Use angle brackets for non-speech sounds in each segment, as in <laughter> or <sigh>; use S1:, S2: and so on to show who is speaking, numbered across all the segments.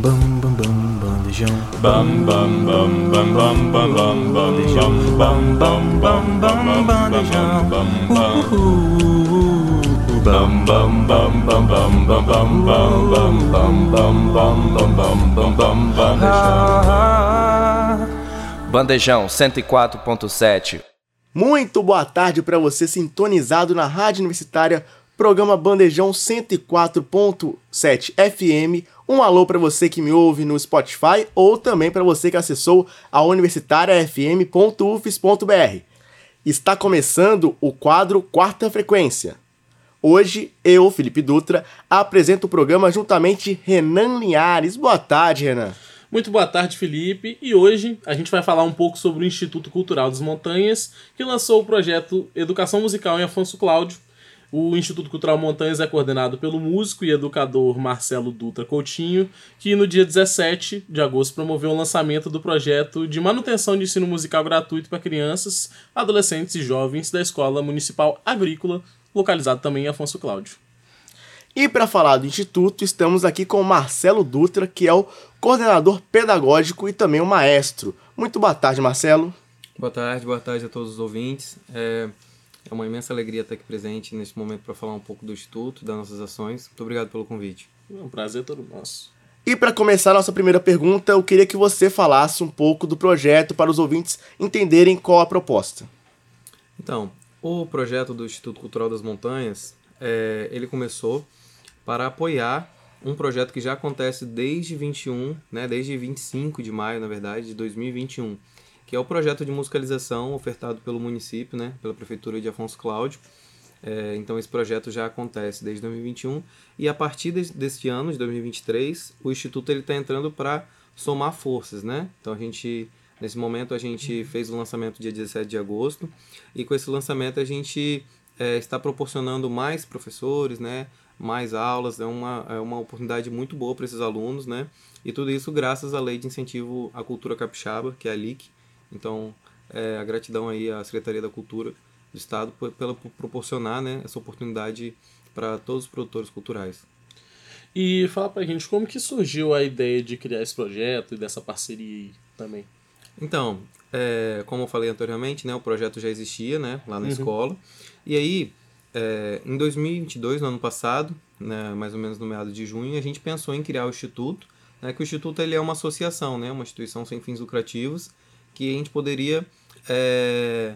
S1: Bam bam bam bandejão.
S2: Bam bam bam bam bam bam bam bandejão. Bam bam bam bam bandejão. Bam bam bam bam bam bam bam bam bam bam bam bam bam bam bam bam bam bandejão.
S3: Bandejão 104.7.
S4: Muito boa tarde para você sintonizado na Rádio Universitária, programa Bandejão 104.7 FM. Um alô para você que me ouve no Spotify ou também para você que acessou a universitariafm.ufes.br. Está começando o quadro Quarta Frequência. Hoje, eu, Felipe Dutra, apresento o programa juntamente Renan Linhares. Boa tarde, Renan.
S5: Muito boa tarde, Felipe. E hoje a gente vai falar um pouco sobre o Instituto Cultural das Montanhas, que lançou o projeto Educação Musical em Afonso Cláudio. O Instituto Cultural Montanhas é coordenado pelo músico e educador Marcelo Dutra Coutinho, que no dia 17 de agosto promoveu o lançamento do projeto de manutenção de ensino musical gratuito para crianças, adolescentes e jovens da Escola Municipal Agrícola, localizado também em Afonso Cláudio.
S4: E para falar do Instituto, estamos aqui com o Marcelo Dutra, que é o coordenador pedagógico e também o maestro. Muito boa tarde, Marcelo.
S6: Boa tarde, boa tarde a todos os ouvintes. É, é uma imensa alegria estar aqui presente nesse momento para falar um pouco do Instituto, das nossas ações. Muito obrigado pelo convite.
S5: É um prazer todo nosso.
S4: E para começar a nossa primeira pergunta, eu queria que você falasse um pouco do projeto para os ouvintes entenderem qual a proposta.
S6: Então, o projeto do Instituto Cultural das Montanhas, é, ele começou para apoiar um projeto que já acontece desde 21, né, desde 25 de maio, na verdade, de 2021, que é o projeto de musicalização ofertado pelo município, né, pela prefeitura de Afonso Cláudio. É, então esse projeto já acontece desde 2021 e a partir de, deste ano, de 2023, o instituto ele está entrando para somar forças, né? Então a gente nesse momento a gente fez o lançamento dia 17 de agosto e com esse lançamento a gente é, está proporcionando mais professores, né? mais aulas, é uma, é uma oportunidade muito boa para esses alunos, né? E tudo isso graças à Lei de Incentivo à Cultura Capixaba, que é a LIC. Então, é, a gratidão aí à Secretaria da Cultura do Estado por, pela por proporcionar né, essa oportunidade para todos os produtores culturais.
S5: E fala pra gente como que surgiu a ideia de criar esse projeto e dessa parceria aí também.
S6: Então, é, como eu falei anteriormente, né, o projeto já existia né, lá na uhum. escola. E aí, é, em 2022, no ano passado, né, mais ou menos no meado de junho, a gente pensou em criar o Instituto, né, que o Instituto ele é uma associação, né, uma instituição sem fins lucrativos, que a gente poderia é,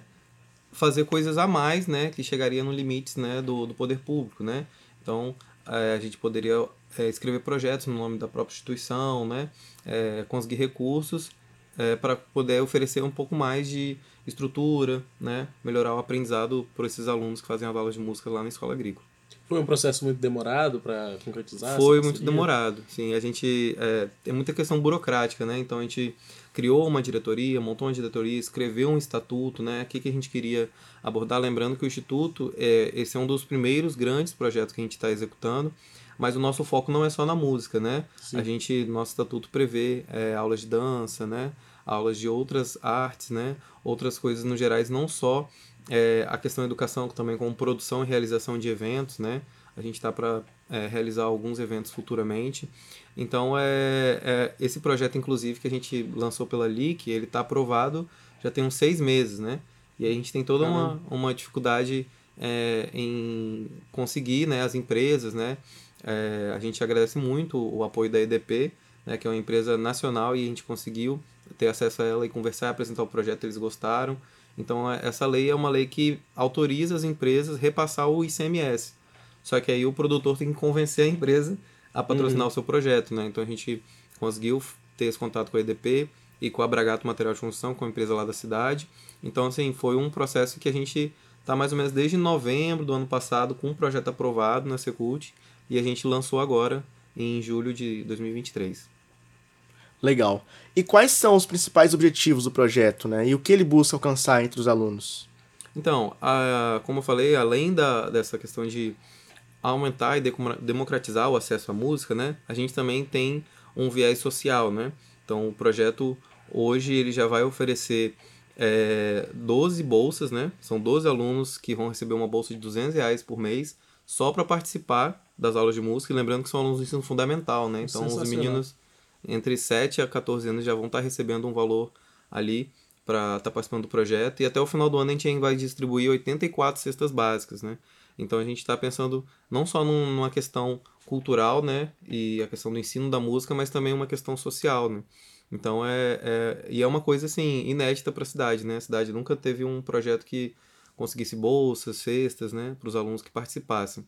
S6: fazer coisas a mais, né, que chegaria no limites né, do, do poder público. Né? Então, é, a gente poderia é, escrever projetos no nome da própria instituição, né, é, conseguir recursos é, para poder oferecer um pouco mais de estrutura, né, melhorar o aprendizado por esses alunos que fazem as aulas de música lá na escola agrícola.
S5: Foi um processo muito demorado para concretizar?
S6: Foi muito demorado, sim. A gente é, tem muita questão burocrática, né? Então a gente criou uma diretoria, montou uma diretoria, escreveu um estatuto, né? O que, que a gente queria abordar, lembrando que o instituto é esse é um dos primeiros grandes projetos que a gente está executando, mas o nosso foco não é só na música, né? Sim. A gente, nosso estatuto prevê é, aulas de dança, né? aulas de outras artes, né? Outras coisas no gerais, não só é, a questão da educação, também como produção e realização de eventos, né? A gente está para é, realizar alguns eventos futuramente. Então, é, é, esse projeto, inclusive, que a gente lançou pela LIC, ele está aprovado já tem uns seis meses, né? E a gente tem toda uma, uma dificuldade é, em conseguir né, as empresas, né? É, a gente agradece muito o apoio da EDP, né, que é uma empresa nacional, e a gente conseguiu ter acesso a ela e conversar, apresentar o projeto, eles gostaram. Então, é, essa lei é uma lei que autoriza as empresas repassar o ICMS. Só que aí o produtor tem que convencer a empresa a patrocinar uhum. o seu projeto, né? Então, a gente conseguiu ter esse contato com a EDP e com a Bragato Material de Construção, com a empresa lá da cidade. Então, assim, foi um processo que a gente está mais ou menos desde novembro do ano passado com um projeto aprovado na Secult e a gente lançou agora em julho de 2023.
S4: Legal. E quais são os principais objetivos do projeto, né? E o que ele busca alcançar entre os alunos?
S6: Então, a, como eu falei, além da, dessa questão de aumentar e democratizar o acesso à música, né? A gente também tem um viés social, né? Então, o projeto hoje ele já vai oferecer é, 12 bolsas, né? São 12 alunos que vão receber uma bolsa de 200 reais por mês só para participar das aulas de música. E lembrando que são alunos do ensino fundamental, né? Então, os meninos entre 7 a 14 anos já vão estar recebendo um valor ali para estar participando do projeto. E até o final do ano a gente vai distribuir 84 cestas básicas, né? Então a gente está pensando não só num, numa questão cultural, né? E a questão do ensino da música, mas também uma questão social, né? Então é, é e é uma coisa assim inédita para a cidade, né? A cidade nunca teve um projeto que conseguisse bolsas, cestas, né, para os alunos que participassem.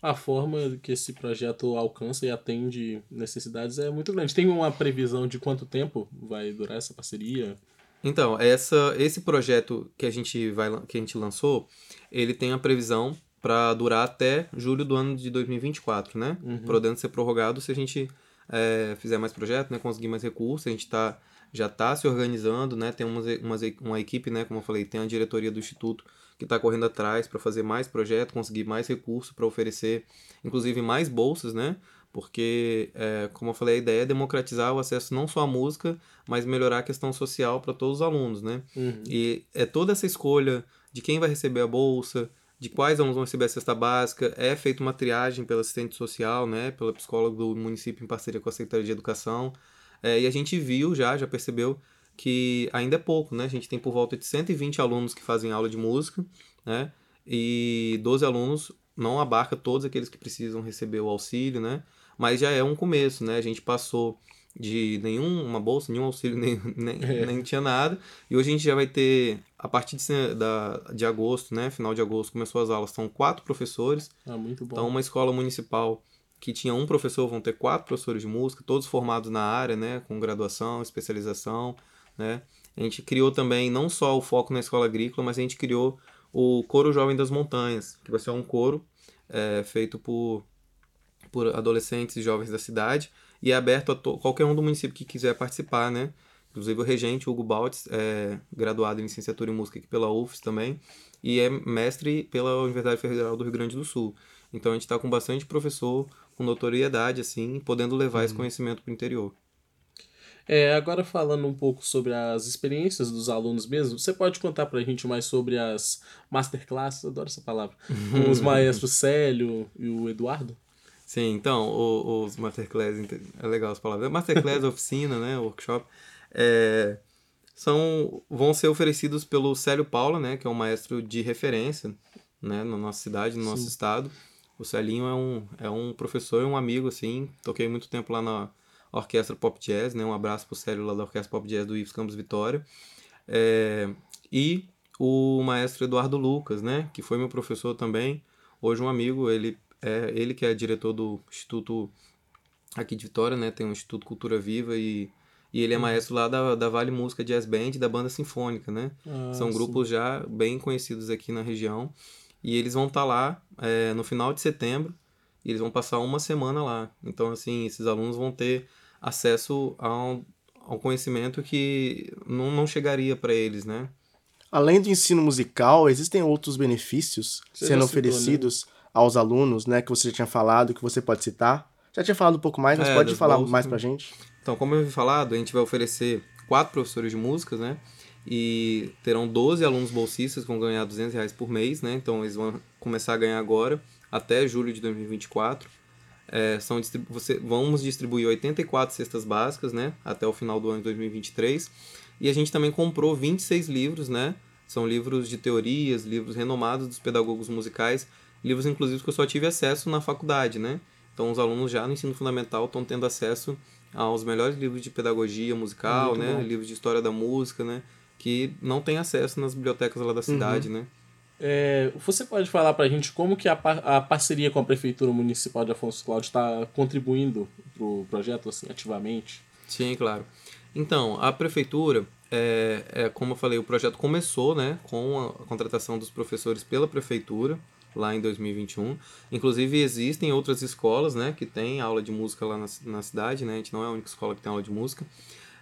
S5: A forma que esse projeto alcança e atende necessidades é muito grande. Tem uma previsão de quanto tempo vai durar essa parceria?
S6: Então, essa, esse projeto que a gente vai que a gente lançou, ele tem a previsão para durar até julho do ano de 2024, né? Uhum. Podendo ser prorrogado se a gente é, fizer mais projeto, né? Conseguir mais recursos. A gente está já está se organizando, né? Tem umas, umas, uma equipe, né? Como eu falei, tem a diretoria do Instituto que está correndo atrás para fazer mais projetos, conseguir mais recursos para oferecer, inclusive mais bolsas, né? Porque, é, como eu falei, a ideia é democratizar o acesso não só à música, mas melhorar a questão social para todos os alunos, né? Uhum. E é toda essa escolha de quem vai receber a bolsa, de quais alunos vão receber a cesta básica, é feita uma triagem pelo assistente social, né? Pela psicóloga do município em parceria com a Secretaria de Educação, é, e a gente viu já, já percebeu que ainda é pouco, né? A gente tem por volta de 120 alunos que fazem aula de música, né? E 12 alunos não abarca todos aqueles que precisam receber o auxílio, né? Mas já é um começo, né? A gente passou de nenhuma bolsa, nenhum auxílio, <laughs> nem, nem, é. nem tinha nada. E hoje a gente já vai ter, a partir de, da, de agosto, né? Final de agosto, começou as aulas, são quatro professores.
S5: Ah, muito bom.
S6: Então, uma escola municipal que tinha um professor, vão ter quatro professores de música, todos formados na área, né, com graduação, especialização, né. A gente criou também não só o foco na escola agrícola, mas a gente criou o Coro Jovem das Montanhas, que vai ser um coro é, feito por, por adolescentes e jovens da cidade e é aberto a qualquer um do município que quiser participar, né. Inclusive o regente, Hugo Baltz, é graduado em licenciatura em música aqui pela UFS também, e é mestre pela Universidade Federal do Rio Grande do Sul. Então a gente está com bastante professor com notoriedade, assim, podendo levar uhum. esse conhecimento para o interior.
S5: É, agora falando um pouco sobre as experiências dos alunos mesmo, você pode contar para a gente mais sobre as masterclasses, adoro essa palavra, com <laughs> os maestros Célio e o Eduardo?
S6: Sim, então, os, os masterclass, é legal as palavras, masterclass, <laughs> oficina, né, workshop, é, são, vão ser oferecidos pelo Célio Paula, né, que é um maestro de referência, né, na nossa cidade, no Sim. nosso estado, o Celinho é um, é um professor e um amigo, assim. Toquei muito tempo lá na Orquestra Pop Jazz, né? Um abraço pro Célio lá da Orquestra Pop Jazz do Ives Campos Vitória. É, e o maestro Eduardo Lucas, né? Que foi meu professor também. Hoje um amigo, ele é ele que é diretor do Instituto aqui de Vitória, né? Tem o Instituto Cultura Viva e, e ele é maestro lá da, da Vale Música Jazz Band e da Banda Sinfônica, né? Ah, São grupos sim. já bem conhecidos aqui na região. E eles vão estar tá lá é, no final de setembro e eles vão passar uma semana lá. Então, assim, esses alunos vão ter acesso a um, a um conhecimento que não, não chegaria para eles, né?
S4: Além do ensino musical, existem outros benefícios você sendo citou, oferecidos né? aos alunos, né? Que você já tinha falado, que você pode citar. Já tinha falado um pouco mais, mas é, pode falar bolsas, mais pra gente.
S6: Então, como eu havia falado, a gente vai oferecer quatro professores de músicas, né? e terão 12 alunos bolsistas que vão ganhar 200 reais por mês, né? Então eles vão começar a ganhar agora até julho de 2024. É, são você, vamos distribuir 84 cestas básicas, né? Até o final do ano de 2023. E a gente também comprou 26 livros, né? São livros de teorias, livros renomados dos pedagogos musicais, livros inclusive que eu só tive acesso na faculdade, né? Então os alunos já no ensino fundamental estão tendo acesso aos melhores livros de pedagogia musical, Muito né? Bom. Livros de história da música, né? que não tem acesso nas bibliotecas lá da cidade, uhum. né?
S5: É, você pode falar para a gente como que a, par a parceria com a Prefeitura Municipal de Afonso Cláudio está contribuindo para o projeto assim, ativamente?
S6: Sim, claro. Então, a Prefeitura, é, é, como eu falei, o projeto começou né, com a contratação dos professores pela Prefeitura, lá em 2021. Inclusive, existem outras escolas né, que têm aula de música lá na, na cidade, né? a gente não é a única escola que tem aula de música.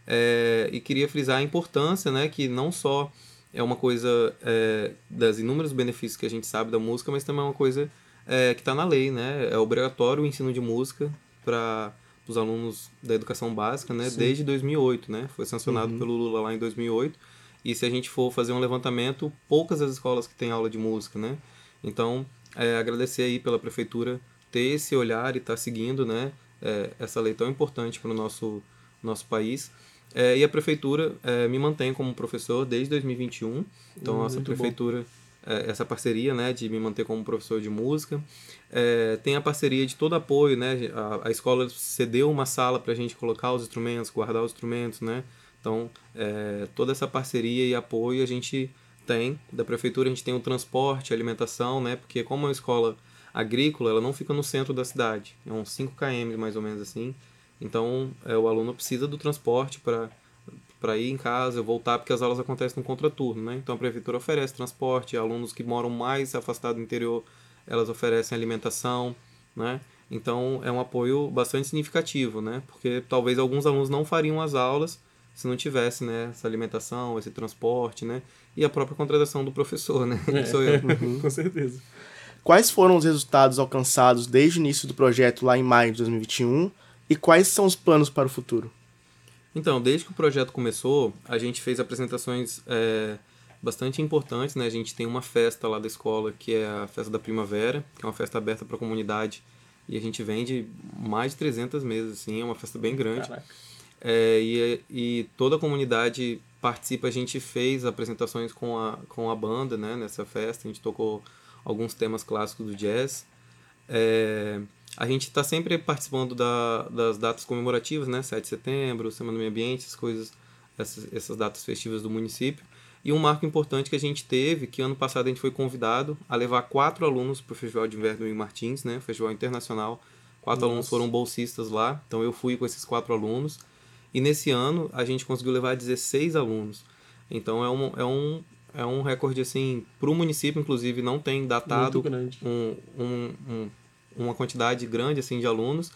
S6: É, e queria frisar a importância, né, que não só é uma coisa é, das inúmeros benefícios que a gente sabe da música, mas também é uma coisa é, que está na lei, né? É obrigatório o ensino de música para os alunos da educação básica, né? Sim. Desde 2008, né? Foi sancionado uhum. pelo Lula lá em 2008. E se a gente for fazer um levantamento, poucas as escolas que têm aula de música, né? Então, é, agradecer aí pela prefeitura ter esse olhar e estar tá seguindo né, é, essa lei tão importante para o nosso, nosso país. É, e a prefeitura é, me mantém como professor desde 2021. Então,
S5: Hum, muito
S6: prefeitura, é, essa parceria né, de me manter como professor de música. É, tem a parceria de todo apoio, né? A, a escola cedeu uma sala para a gente colocar os instrumentos, guardar os instrumentos, né? Então, é, toda essa parceria e apoio a gente tem. Da prefeitura a gente tem o transporte, a alimentação, né? Porque como é uma escola agrícola, ela não fica no centro da cidade. É uns 5 km mais ou menos assim. Então, é, o aluno precisa do transporte para para ir em casa, voltar, porque as aulas acontecem no contraturno, né? Então a prefeitura oferece transporte, alunos que moram mais afastados do interior, elas oferecem alimentação, né? Então é um apoio bastante significativo, né? Porque talvez alguns alunos não fariam as aulas se não tivesse, né, essa alimentação, esse transporte, né? E a própria contratação do professor, né? Que sou eu. <laughs>
S5: Com certeza.
S4: Quais foram os resultados alcançados desde o início do projeto lá em maio de 2021 e quais são os planos para o futuro?
S6: Então, desde que o projeto começou, a gente fez apresentações é, bastante importantes, né? A gente tem uma festa lá da escola, que é a Festa da Primavera, que é uma festa aberta para a comunidade, e a gente vende mais de 300 mesas, assim, é uma festa bem grande. É, e, e toda a comunidade participa, a gente fez apresentações com a, com a banda, né? Nessa festa, a gente tocou alguns temas clássicos do jazz. É, a gente está sempre participando da, das datas comemorativas, né? 7 de setembro, Semana do Meio Ambiente, essas coisas, essas, essas datas festivas do município. E um marco importante que a gente teve, que ano passado a gente foi convidado a levar quatro alunos para o Festival de Inverno em Martins, né? Festival internacional. Quatro
S5: Nossa.
S6: alunos foram bolsistas lá, então eu fui com esses quatro alunos. E nesse ano a gente conseguiu levar 16 alunos. Então é um, é um, é um recorde assim, para o município, inclusive, não tem datado um, um, um- uma quantidade grande assim de alunos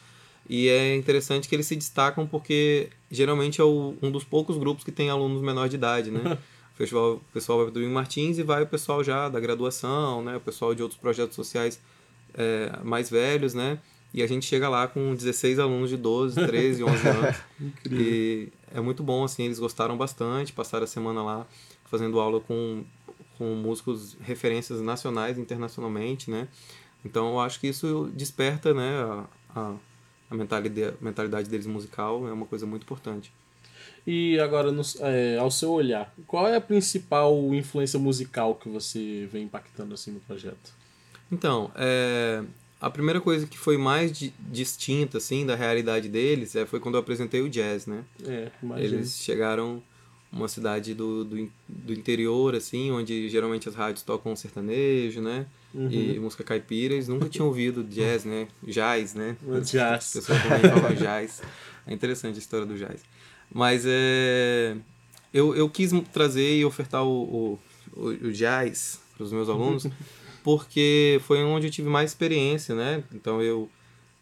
S6: e é interessante que eles se destacam porque geralmente é o- um dos poucos grupos que tem alunos menor de idade, né? <laughs> o festival, o pessoal vai do Domingo Martins e vai o pessoal já da graduação, né? O pessoal de outros projetos sociais é, mais velhos, né? E a gente chega lá com 16 alunos de 12, 13, 11 anos. E é muito bom, assim, eles gostaram bastante, passaram a semana lá fazendo aula com, com músicos referências nacionais e internacionalmente, né? Então eu acho que isso desperta, né, a, a, mentalidade, a mentalidade deles musical, é uma coisa muito importante.
S5: E agora, no- é, ao seu olhar, qual é a principal influência musical que você vê impactando assim no projeto?
S6: Então, é, a primeira coisa que foi mais di- distinta, assim, da realidade deles é, foi quando eu apresentei o jazz, né?
S5: É.
S6: Eles chegaram uma cidade do, do, do interior, assim, onde geralmente as rádios tocam sertanejo, né? E música caipira, eles nunca tinham ouvido jazz, né? Jazz, né?
S5: O jazz.
S6: As pessoas também falam jazz. É interessante a história do jazz. Mas é, eu, eu quis trazer e ofertar o, o, o, o jazz para os meus alunos, <laughs> porque foi onde eu tive mais experiência, né? Então eu,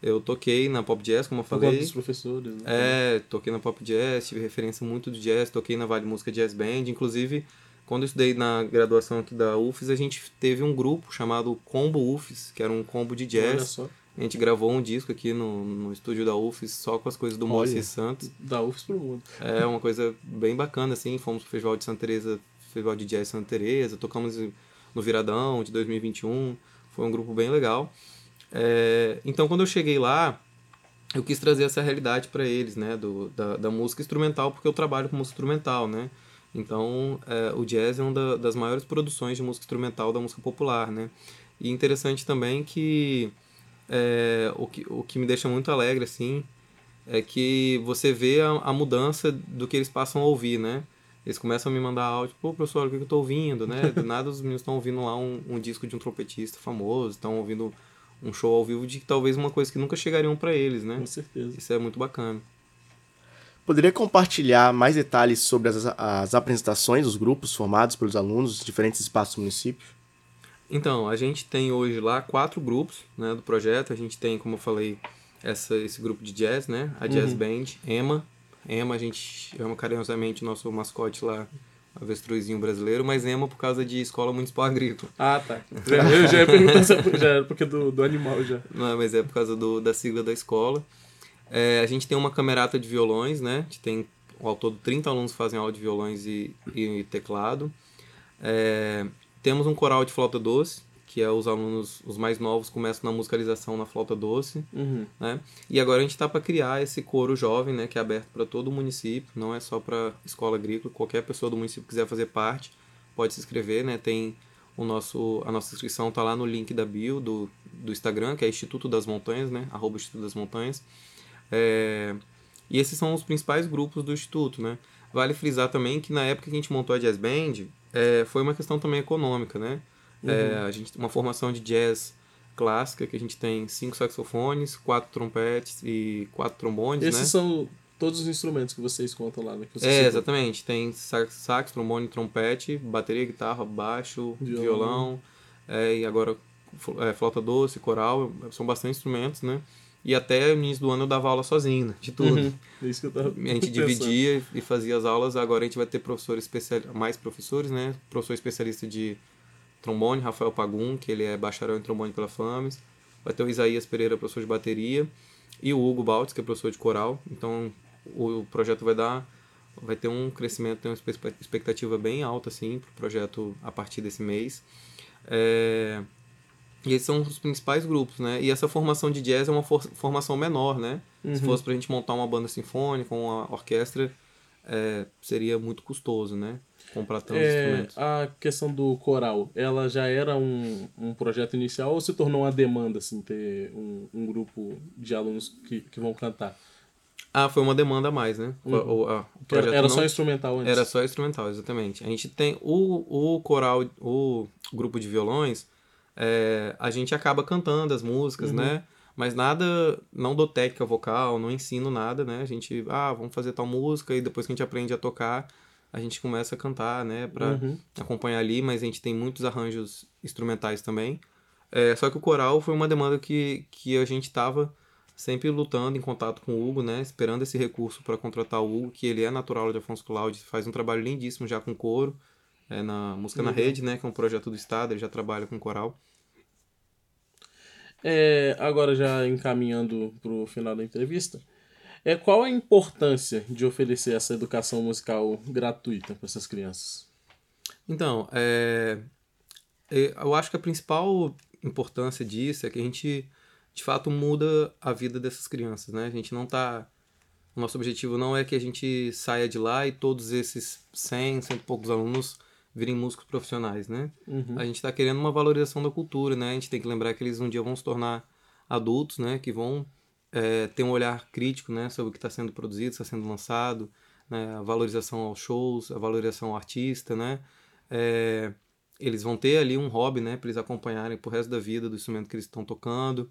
S6: eu toquei na Pop Jazz, como eu falei.
S5: dos professores, né?
S6: É, toquei na Pop Jazz, tive referência muito do jazz, toquei na Vale Música Jazz Band. Inclusive, quando eu estudei na graduação aqui da UFES, a gente teve um grupo chamado Combo UFES, que era um combo de
S5: Olha
S6: jazz.
S5: só,
S6: A gente gravou um disco aqui no, no estúdio da UFES só com as coisas do. Moacir Santos.
S5: da UFS pro mundo.
S6: É uma coisa bem bacana, assim. Fomos pro Festival de Santa Teresa, Festival de Jazz Santa Teresa, tocamos no Viradão de 2021. Foi um grupo bem legal. É, então, quando eu cheguei lá, eu quis trazer essa realidade para eles, né? Do, da, da música instrumental, porque eu trabalho com música instrumental, né? Então, é, o jazz é uma da- das maiores produções de música instrumental da música popular, né? E interessante também que é, o, que o que me deixa muito alegre, assim, é que você vê a, a mudança do que eles passam a ouvir, né? Eles começam a me mandar áudio, pô, professor, o que que eu tô ouvindo, né? Do nada os meninos estão ouvindo lá um, um disco de um trompetista famoso, estão ouvindo um show ao vivo de talvez uma coisa que nunca chegariam para eles, né?
S5: Com certeza.
S6: Isso é muito bacana.
S4: Poderia compartilhar mais detalhes sobre as, as apresentações dos grupos formados pelos alunos dos diferentes espaços do município?
S6: Então, a gente tem hoje lá quatro grupos né, do projeto. A gente tem, como eu falei, essa, esse grupo de jazz, né? A Jazz Band, Emma. Emma, a gente chama carinhosamente o nosso mascote lá, avestruzinho brasileiro, mas Emma por causa de Escola Municipal Agrícola.
S5: Ah, tá. <laughs> Eu já ia perguntar se é já era porque do, do animal já.
S6: Não, é, mas é por causa do, da sigla da escola. É, a gente tem uma camerata de violões, né? A gente tem ao todo 30 alunos que fazem aula de violões e, e teclado. É, temos um coral de flauta doce, que é os alunos, os mais novos, começam na musicalização na flauta doce,
S5: Uhum.
S6: né? E agora a gente está para criar esse coro jovem, né, que é aberto para todo o município, não é só para escola agrícola, qualquer pessoa do município que quiser fazer parte, pode se inscrever, né? Tem o nosso a nossa inscrição tá lá no link da bio do, do Instagram, que é Instituto das Montanhas, né? Arroba Instituto das Montanhas. É, E esses são os principais grupos do Instituto, né? Vale frisar também que na época que a gente montou a Jazz Band, é, foi uma questão também econômica, né? É, a gente uma formação de jazz clássica que a gente tem cinco saxofones, quatro trompetes e quatro trombones,
S5: Esses
S6: né?
S5: são todos os instrumentos que vocês contam lá, né?
S6: É,
S5: citam.
S6: exatamente. Tem sax, sax, trombone, trompete, bateria, guitarra, baixo,
S5: Violão.
S6: violão, é, e agora é, flauta doce, coral, são bastante instrumentos, né? E até no início do ano eu dava aula sozinho, né? de tudo.
S5: Uhum. É isso que eu tava
S6: A gente
S5: pensando.
S6: dividia e fazia as aulas, agora a gente vai ter professores especial, mais professores, né? Professor especialista de trombone, Rafael Pagum, que ele é bacharel em trombone pela FAMES. Vai ter o Isaías Pereira, professor de bateria, e o Hugo Baltz, que é professor de coral. Então o projeto vai dar vai ter um crescimento, tem uma expectativa bem alta assim para o projeto a partir desse mês. É, e esses são os principais grupos, né? E essa formação de jazz é uma for- formação menor, né? Se fosse pra gente montar uma banda sinfônica, uma orquestra, é, seria muito custoso, né? Comprar tantos
S5: É,
S6: instrumentos.
S5: a questão do coral, ela já era um, um projeto inicial ou se tornou uma demanda, assim, ter um, um grupo de alunos que, que vão cantar?
S6: Ah, foi uma demanda a mais, né? O, o- a- o
S5: era era
S6: não-
S5: só instrumental antes?
S6: Era só instrumental, exatamente. A gente tem o, o coral, o grupo de violões, é, a gente acaba cantando as músicas, né? Mas nada, não dou técnica vocal, não ensino nada, né? A gente, ah, vamos fazer tal música e depois que a gente aprende a tocar, a gente começa a cantar, né? Pra acompanhar ali, mas a gente tem muitos arranjos instrumentais também. É, só que o coral foi uma demanda que, que a gente tava sempre lutando em contato com o Hugo, né? Esperando esse recurso para contratar o Hugo, que ele é natural de Afonso Cláudio, faz um trabalho lindíssimo já com coro, é, na Música na Rede, né? Que é um projeto do Estado, ele já trabalha com coral.
S5: É, agora já encaminhando pro final da entrevista, é, qual a importância de oferecer essa educação musical gratuita para essas crianças?
S6: Então, é, é, eu acho que a principal importância disso é que a gente, de fato, muda a vida dessas crianças, né? A gente não tá... O nosso objetivo não é que a gente saia de lá e todos esses 100, cento e poucos alunos virem músicos profissionais, né? A gente está querendo uma valorização da cultura, né? A gente tem que lembrar que eles um dia vão se tornar adultos, né? Que vão é, ter um olhar crítico, né? Sobre o que está sendo produzido, está sendo lançado, né? A valorização aos shows, a valorização ao artista, né? É, eles vão ter ali um hobby, né? Para eles acompanharem pro resto da vida do instrumento que eles estão tocando.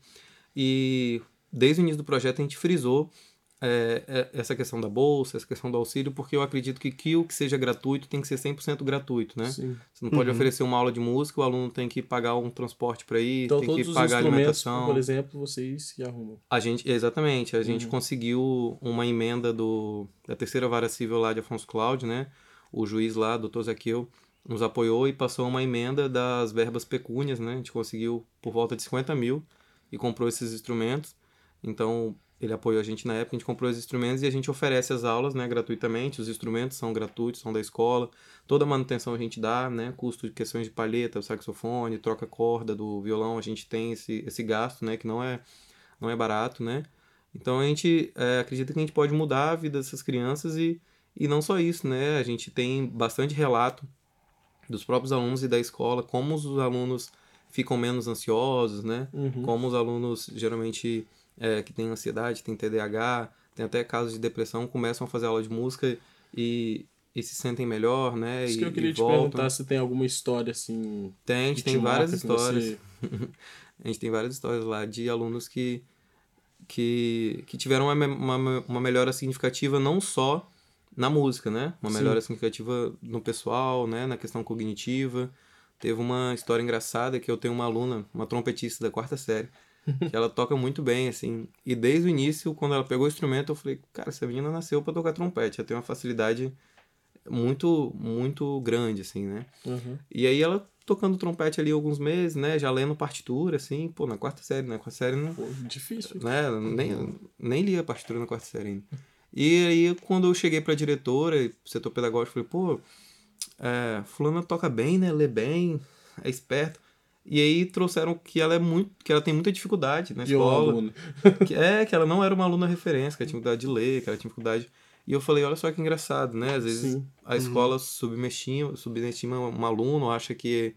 S6: E desde o início do projeto a gente frisou é, é, essa questão da bolsa, essa questão do auxílio, porque eu acredito que, que o que seja gratuito tem que ser 100% gratuito, né?
S5: Sim.
S6: Você não pode oferecer uma aula de música, o aluno tem que pagar um transporte para ir,
S5: Então
S6: tem
S5: todos
S6: que pagar alimentação.
S5: por exemplo, vocês que arrumam.
S6: A gente, exatamente, a gente conseguiu uma emenda do, da terceira vara civil lá de Afonso Cláudio, né? O juiz lá, doutor Zaqueu, nos apoiou e passou uma emenda das verbas pecúnias, né? A gente conseguiu por volta de 50 mil e comprou esses instrumentos. Então, ele apoiou a gente na época, a gente comprou os instrumentos e a gente oferece as aulas, né, gratuitamente. Os instrumentos são gratuitos, são da escola. Toda a manutenção a gente dá, né, custo de questões de palheta, saxofone, troca corda do violão, a gente tem esse, esse gasto, né, que não é, não é barato, né. Então a gente é, acredita que a gente pode mudar a vida dessas crianças e, e não só isso, né, a gente tem bastante relato dos próprios alunos e da escola, como os alunos ficam menos ansiosos, né? Como os alunos geralmente é, que têm ansiedade, têm TDAH, tem até casos de depressão, começam a fazer aula de música e, e se sentem melhor, né?
S5: Isso
S6: e,
S5: que eu queria te
S6: voltam.
S5: perguntar se tem alguma história assim.
S6: Tem, a gente
S5: te
S6: tem várias histórias.
S5: você- <laughs>
S6: a gente tem várias histórias lá de alunos que, que, que tiveram uma, uma, uma melhora significativa não só na música, né? Uma
S5: Sim.
S6: melhora significativa no pessoal, né? Na questão cognitiva. Teve uma história engraçada que eu tenho uma aluna, uma trompetista da quarta série, que ela toca muito bem, assim. E desde o início, quando ela pegou o instrumento, eu falei, cara, essa menina nasceu para tocar trompete. Ela tem uma facilidade muito, muito grande, assim, né?
S5: Uhum.
S6: E aí ela tocando trompete ali alguns meses, né? Já lendo partitura, assim, pô, na quarta série, na quarta série não,
S5: Pô, difícil.
S6: né? Nem, nem lia partitura na quarta série ainda. E aí, quando eu cheguei pra diretora, setor pedagógico, falei, pô, é, fulano toca bem, né? Lê bem, é esperto. E aí trouxeram que ela é muito, que ela tem muita dificuldade na escola.
S5: aluno.
S6: Que, é, que ela não era uma aluna referência, que ela tinha dificuldade de ler, que ela tinha dificuldade. E eu falei, olha só que engraçado, né? Às vezes
S5: Sim.
S6: a escola subestima, subestima um aluno, acha que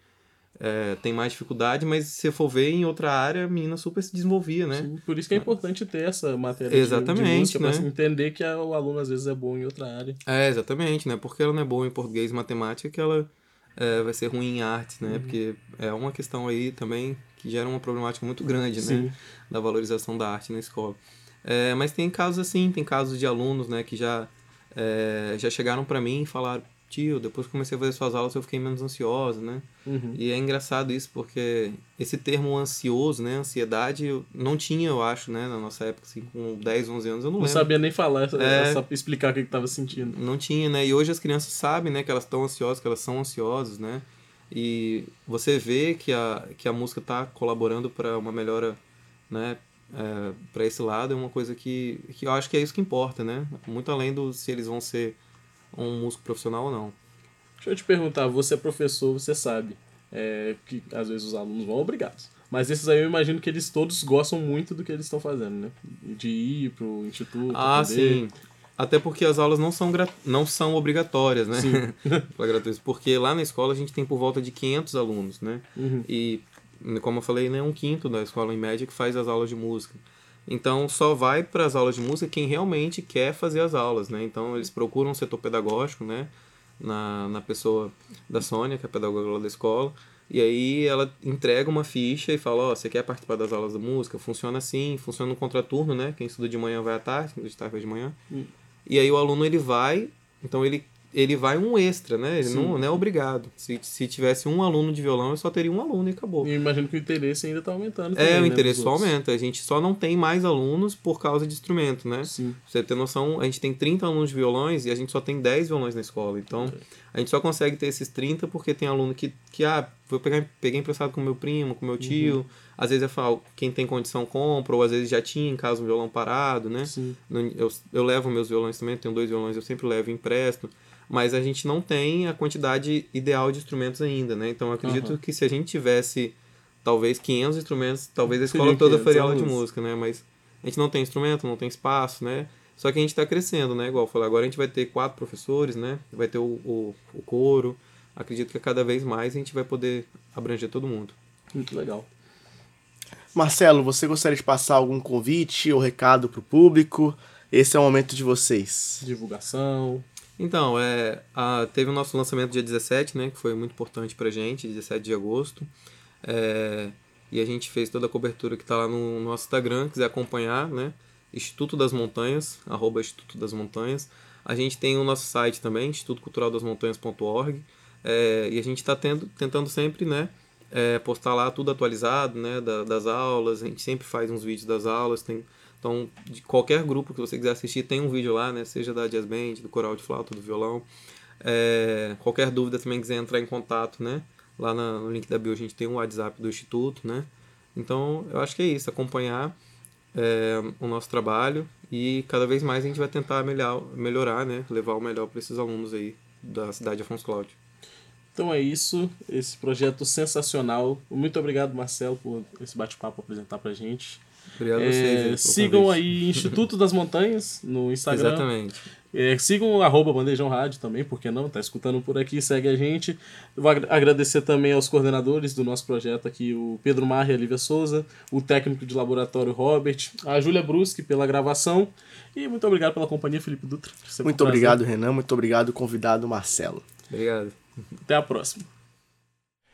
S6: é, tem mais dificuldade, mas se for ver em outra área, a menina super se desenvolvia, né?
S5: Sim, Por isso que é importante ter essa matéria de- de,
S6: Exatamente,
S5: música, pra
S6: né?
S5: entender que a- o aluno às vezes é bom em outra área.
S6: É, exatamente, né? Porque ela não é boa em português e matemática que ela é, vai ser ruim em artes, né? Porque é uma questão aí também que gera uma problemática muito grande,
S5: Sim.
S6: né? Da valorização da arte na escola. É, mas tem casos assim, tem casos de alunos, né? Que já, é, já chegaram pra mim e falaram, tio, depois que comecei a fazer suas aulas eu fiquei menos ansiosa, né?
S5: Uhum.
S6: E é engraçado isso porque esse termo ansioso, né? Ansiedade, eu não tinha, eu acho, né? Na nossa época, assim, com 10, 11 anos, eu não,
S5: Não
S6: lembro.
S5: sabia nem falar,
S6: É.
S5: essa- explicar o que que tava sentindo.
S6: Não tinha, né? E hoje as crianças sabem, né, que elas estão ansiosas, que elas são ansiosas, né? E você vê que a, que a música está colaborando para uma melhora, né? É, para esse lado é uma coisa que, que eu acho que é isso que importa, né? Muito além do se eles vão ser um músico profissional ou não.
S5: Deixa eu te perguntar, você é professor, você sabe é, que às vezes os alunos vão obrigados. Mas esses aí eu imagino que eles todos gostam muito do que eles estão fazendo, né? De ir pro instituto.
S6: Ah,
S5: poder-
S6: sim. Até porque as aulas não são, não são obrigatórias, né? <laughs> Gratuito. porque lá na escola a gente tem por volta de 500 alunos, né?
S5: Uhum.
S6: E, como eu falei, né, um quinto da escola em média que faz as aulas de música. Então, só vai para as aulas de música quem realmente quer fazer as aulas, né? Então, eles procuram um setor pedagógico, né? Na, na pessoa da Sônia, que é a pedagoga lá da escola. E aí ela entrega uma ficha e fala, ó, você quer participar das aulas de música? Funciona assim, funciona no contraturno, né? Quem estuda de manhã vai à tarde, quem estuda de tarde vai de manhã. E aí o aluno, ele vai, então ele, ele vai um extra, né? Ele não, não é obrigado. Se, se tivesse um aluno de violão, eu só teria um aluno e acabou.
S5: E imagino que o interesse ainda tá aumentando.
S6: É,
S5: também,
S6: o
S5: né,
S6: interesse só aumenta. A gente só não tem mais alunos por causa de instrumento, né?
S5: Sim.
S6: Pra você ter noção, a gente tem 30 alunos de violões e a gente só tem 10 violões na escola. Então, a gente só consegue ter esses 30 porque tem aluno que, que ah, vou pegar, peguei emprestado com meu primo, com meu tio. Às vezes eu falo, quem tem condição compra, ou às vezes já tinha em casa um violão parado, né?
S5: Sim.
S6: Eu, eu levo meus violões também, tenho dois violões, eu sempre levo empresto. Mas a gente não tem a quantidade ideal de instrumentos ainda, né? Então eu acredito
S5: Aham.
S6: que se a gente tivesse talvez 500 instrumentos, talvez a escola toda
S5: 500
S6: faria aula de música, né? Mas a gente não tem instrumento, não tem espaço, né? Só que a gente está crescendo, né? Igual eu falei, agora a gente vai ter quatro professores, né? Vai ter o, o, o coro. Acredito que cada vez mais a gente vai poder abranger todo mundo.
S5: Muito legal.
S4: Marcelo, você gostaria de passar algum convite ou recado pro público? Esse é o momento de vocês.
S5: Divulgação.
S6: Então, é, a- teve o nosso lançamento dia 17, né? Que foi muito importante pra gente, 17 de agosto. É, e a gente fez toda a cobertura que tá lá no nosso Instagram, quiser acompanhar, né? Instituto das Montanhas, arroba Instituto das Montanhas. A gente tem o nosso site também, institutoculturaldasmontanhas.org. É, e a gente está tentando sempre, né? é, postar lá tudo atualizado, né? da- das aulas. A gente sempre faz uns vídeos das aulas. Tem, então, de qualquer grupo que você quiser assistir, tem um vídeo lá, né? Seja da Jazz Band, do coral de flauta, do violão. É, qualquer dúvida também quiser entrar em contato, né? Lá na- no link da bio a gente tem um WhatsApp do Instituto, né? Então, eu acho que é isso, acompanhar é, o nosso trabalho e cada vez mais a gente vai tentar melhor, melhorar, né? Levar o melhor para esses alunos aí da cidade de Afonso Cláudio.
S5: Então é isso, esse projeto sensacional. Muito obrigado, Marcelo, por esse bate-papo apresentar pra gente.
S6: Obrigado a
S5: É,
S6: vocês.
S5: sigam
S6: convite.
S5: aí Instituto das Montanhas no Instagram.
S6: Exatamente.
S5: É, sigam o arroba Bandejão Rádio também, porque não? Tá escutando por aqui, segue a gente. Eu vou agra- agradecer também aos coordenadores do nosso projeto aqui, o Pedro Marra e a Lívia Souza, o técnico de laboratório Robert, a Júlia Bruschi pela gravação. E muito obrigado pela companhia, Felipe Dutra. Um
S4: Muito obrigado, Renan. Muito obrigado, convidado Marcelo.
S6: Obrigado.
S5: Até a próxima.